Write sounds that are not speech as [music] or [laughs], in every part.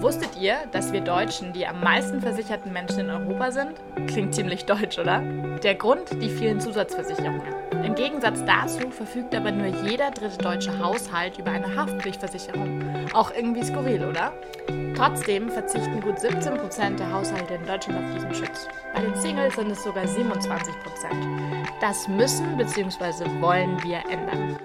Wusstet ihr, dass wir Deutschen die am meisten versicherten Menschen in Europa sind? Klingt ziemlich deutsch, oder? Der Grund, die vielen Zusatzversicherungen. Im Gegensatz dazu verfügt aber nur jeder dritte deutsche Haushalt über eine Haftpflichtversicherung. Auch irgendwie skurril, oder? Trotzdem verzichten gut 17 Prozent der Haushalte in Deutschland auf diesen Schutz. Bei den Singles sind es sogar 27%. Prozent. Das müssen bzw. wollen wir ändern.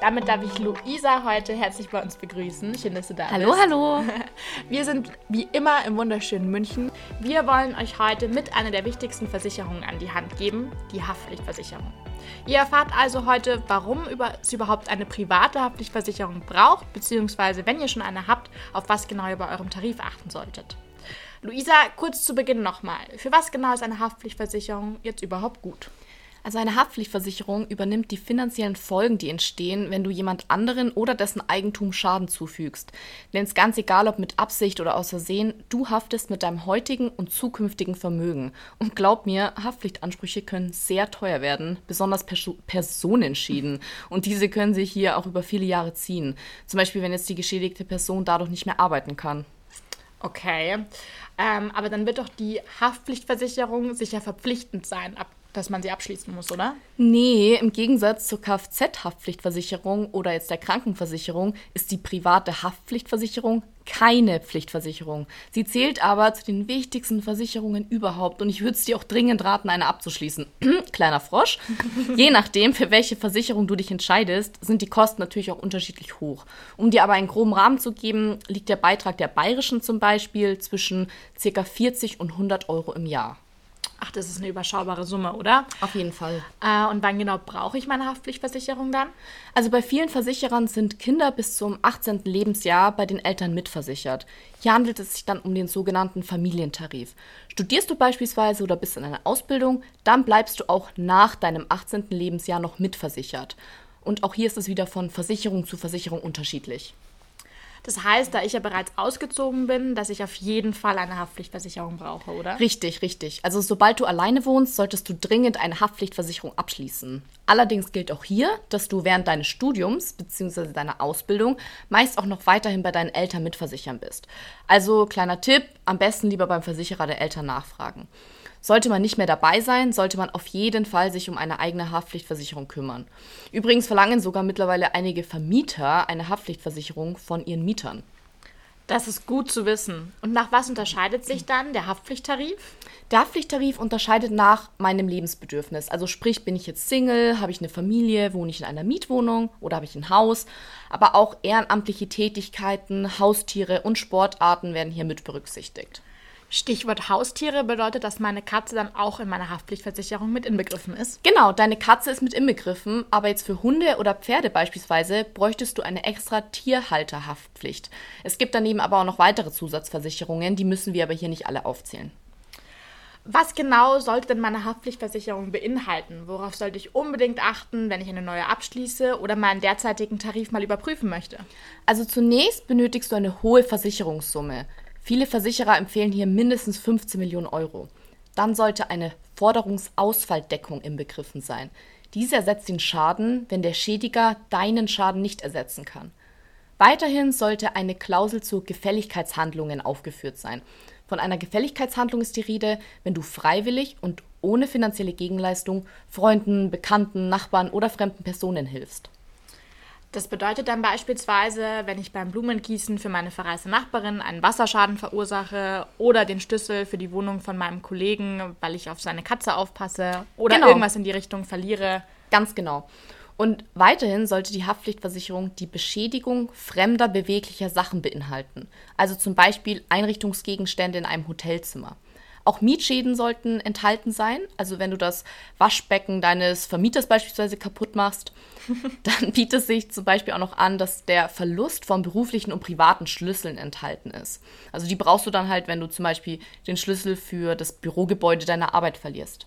Damit darf ich Luisa heute herzlich bei uns begrüßen. Schön, dass du da hallo, bist. Hallo, hallo. [laughs] Wir sind wie immer im wunderschönen München. Wir wollen euch heute mit einer der wichtigsten Versicherungen an die Hand geben, die Haftpflichtversicherung. Ihr erfahrt also heute, warum es überhaupt eine private Haftpflichtversicherung braucht, beziehungsweise wenn ihr schon eine habt, auf was genau ihr bei eurem Tarif achten solltet. Luisa, kurz zu Beginn nochmal. Für was genau ist eine Haftpflichtversicherung jetzt überhaupt gut? Also eine Haftpflichtversicherung übernimmt die finanziellen Folgen, die entstehen, wenn du jemand anderen oder dessen Eigentum Schaden zufügst. Denn es ist ganz egal, ob mit Absicht oder aus Versehen, du haftest mit deinem heutigen und zukünftigen Vermögen. Und glaub mir, Haftpflichtansprüche können sehr teuer werden, besonders pers personenschieden. Und diese können sich hier auch über viele Jahre ziehen. Zum Beispiel, wenn jetzt die geschädigte Person dadurch nicht mehr arbeiten kann. Okay, ähm, aber dann wird doch die Haftpflichtversicherung sicher verpflichtend sein ab dass man sie abschließen muss, oder? Nee, im Gegensatz zur Kfz-Haftpflichtversicherung oder jetzt der Krankenversicherung ist die private Haftpflichtversicherung keine Pflichtversicherung. Sie zählt aber zu den wichtigsten Versicherungen überhaupt und ich würde es dir auch dringend raten, eine abzuschließen. [clears throat] Kleiner Frosch. Je nachdem, für welche Versicherung du dich entscheidest, sind die Kosten natürlich auch unterschiedlich hoch. Um dir aber einen groben Rahmen zu geben, liegt der Beitrag der Bayerischen zum Beispiel zwischen ca. 40 und 100 Euro im Jahr. Ach, das ist eine überschaubare Summe, oder? Auf jeden Fall. Äh, und wann genau brauche ich meine Haftpflichtversicherung dann? Also bei vielen Versicherern sind Kinder bis zum 18. Lebensjahr bei den Eltern mitversichert. Hier handelt es sich dann um den sogenannten Familientarif. Studierst du beispielsweise oder bist in einer Ausbildung, dann bleibst du auch nach deinem 18. Lebensjahr noch mitversichert. Und auch hier ist es wieder von Versicherung zu Versicherung unterschiedlich. Das heißt, da ich ja bereits ausgezogen bin, dass ich auf jeden Fall eine Haftpflichtversicherung brauche, oder? Richtig, richtig. Also sobald du alleine wohnst, solltest du dringend eine Haftpflichtversicherung abschließen. Allerdings gilt auch hier, dass du während deines Studiums bzw. deiner Ausbildung meist auch noch weiterhin bei deinen Eltern mitversichern bist. Also kleiner Tipp, am besten lieber beim Versicherer der Eltern nachfragen. Sollte man nicht mehr dabei sein, sollte man auf jeden Fall sich um eine eigene Haftpflichtversicherung kümmern. Übrigens verlangen sogar mittlerweile einige Vermieter eine Haftpflichtversicherung von ihren Mietern. Das ist gut zu wissen. Und nach was unterscheidet sich dann der Haftpflichttarif? Der Haftpflichttarif unterscheidet nach meinem Lebensbedürfnis. Also sprich, bin ich jetzt Single, habe ich eine Familie, wohne ich in einer Mietwohnung oder habe ich ein Haus. Aber auch ehrenamtliche Tätigkeiten, Haustiere und Sportarten werden hier mit berücksichtigt. Stichwort Haustiere bedeutet, dass meine Katze dann auch in meiner Haftpflichtversicherung mit inbegriffen ist. Genau, deine Katze ist mit inbegriffen, aber jetzt für Hunde oder Pferde beispielsweise bräuchtest du eine extra Tierhalterhaftpflicht. Es gibt daneben aber auch noch weitere Zusatzversicherungen, die müssen wir aber hier nicht alle aufzählen. Was genau sollte denn meine Haftpflichtversicherung beinhalten? Worauf sollte ich unbedingt achten, wenn ich eine neue abschließe oder meinen derzeitigen Tarif mal überprüfen möchte? Also zunächst benötigst du eine hohe Versicherungssumme. Viele Versicherer empfehlen hier mindestens 15 Millionen Euro. Dann sollte eine Forderungsausfalldeckung inbegriffen sein. Diese ersetzt den Schaden, wenn der Schädiger deinen Schaden nicht ersetzen kann. Weiterhin sollte eine Klausel zu Gefälligkeitshandlungen aufgeführt sein. Von einer Gefälligkeitshandlung ist die Rede, wenn du freiwillig und ohne finanzielle Gegenleistung Freunden, Bekannten, Nachbarn oder fremden Personen hilfst. Das bedeutet dann beispielsweise, wenn ich beim Blumengießen für meine verreiste Nachbarin einen Wasserschaden verursache oder den Schlüssel für die Wohnung von meinem Kollegen, weil ich auf seine Katze aufpasse oder genau. irgendwas in die Richtung verliere. Ganz genau. Und weiterhin sollte die Haftpflichtversicherung die Beschädigung fremder beweglicher Sachen beinhalten. Also zum Beispiel Einrichtungsgegenstände in einem Hotelzimmer. Auch Mietschäden sollten enthalten sein. Also wenn du das Waschbecken deines Vermieters beispielsweise kaputt machst, [laughs] dann bietet es sich zum Beispiel auch noch an, dass der Verlust von beruflichen und privaten Schlüsseln enthalten ist. Also die brauchst du dann halt, wenn du zum Beispiel den Schlüssel für das Bürogebäude deiner Arbeit verlierst.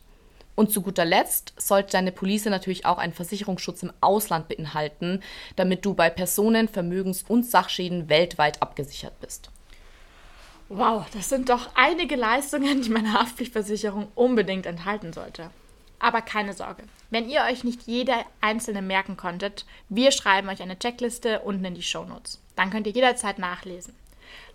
Und zu guter Letzt sollte deine Police natürlich auch einen Versicherungsschutz im Ausland beinhalten, damit du bei Personen, Vermögens- und Sachschäden weltweit abgesichert bist. Wow, das sind doch einige Leistungen, die meine Haftpflichtversicherung unbedingt enthalten sollte. Aber keine Sorge, wenn ihr euch nicht jede einzelne merken konntet, wir schreiben euch eine Checkliste unten in die Shownotes. Dann könnt ihr jederzeit nachlesen.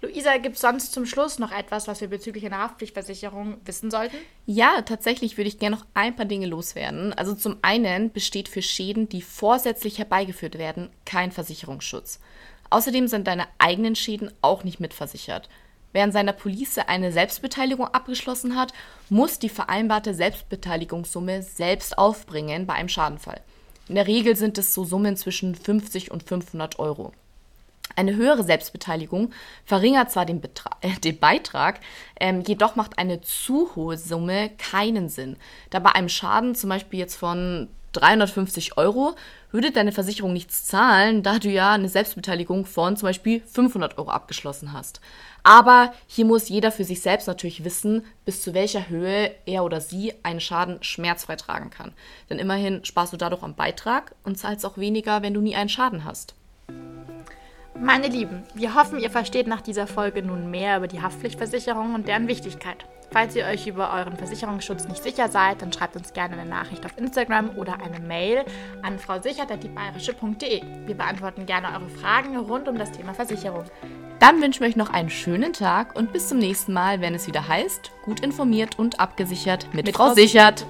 Luisa, gibt es sonst zum Schluss noch etwas, was wir bezüglich einer Haftpflichtversicherung wissen sollten? Ja, tatsächlich würde ich gerne noch ein paar Dinge loswerden. Also zum einen besteht für Schäden, die vorsätzlich herbeigeführt werden, kein Versicherungsschutz. Außerdem sind deine eigenen Schäden auch nicht mitversichert. In seiner Police eine Selbstbeteiligung abgeschlossen hat, muss die vereinbarte Selbstbeteiligungssumme selbst aufbringen bei einem Schadenfall. In der Regel sind es so Summen zwischen 50 und 500 Euro. Eine höhere Selbstbeteiligung verringert zwar den, Betra äh, den Beitrag, ähm, jedoch macht eine zu hohe Summe keinen Sinn. Da bei einem Schaden zum Beispiel jetzt von 350 Euro würde deine Versicherung nichts zahlen, da du ja eine Selbstbeteiligung von zum Beispiel 500 Euro abgeschlossen hast. Aber hier muss jeder für sich selbst natürlich wissen, bis zu welcher Höhe er oder sie einen Schaden schmerzfrei tragen kann. Denn immerhin sparst du dadurch am Beitrag und zahlst auch weniger, wenn du nie einen Schaden hast. Meine Lieben, wir hoffen, ihr versteht nach dieser Folge nun mehr über die Haftpflichtversicherung und deren Wichtigkeit. Falls ihr euch über euren Versicherungsschutz nicht sicher seid, dann schreibt uns gerne eine Nachricht auf Instagram oder eine Mail an frausichert.diebayerische.de. Wir beantworten gerne eure Fragen rund um das Thema Versicherung. Dann wünschen wir euch noch einen schönen Tag und bis zum nächsten Mal, wenn es wieder heißt, gut informiert und abgesichert mit, mit Frau. Sichert.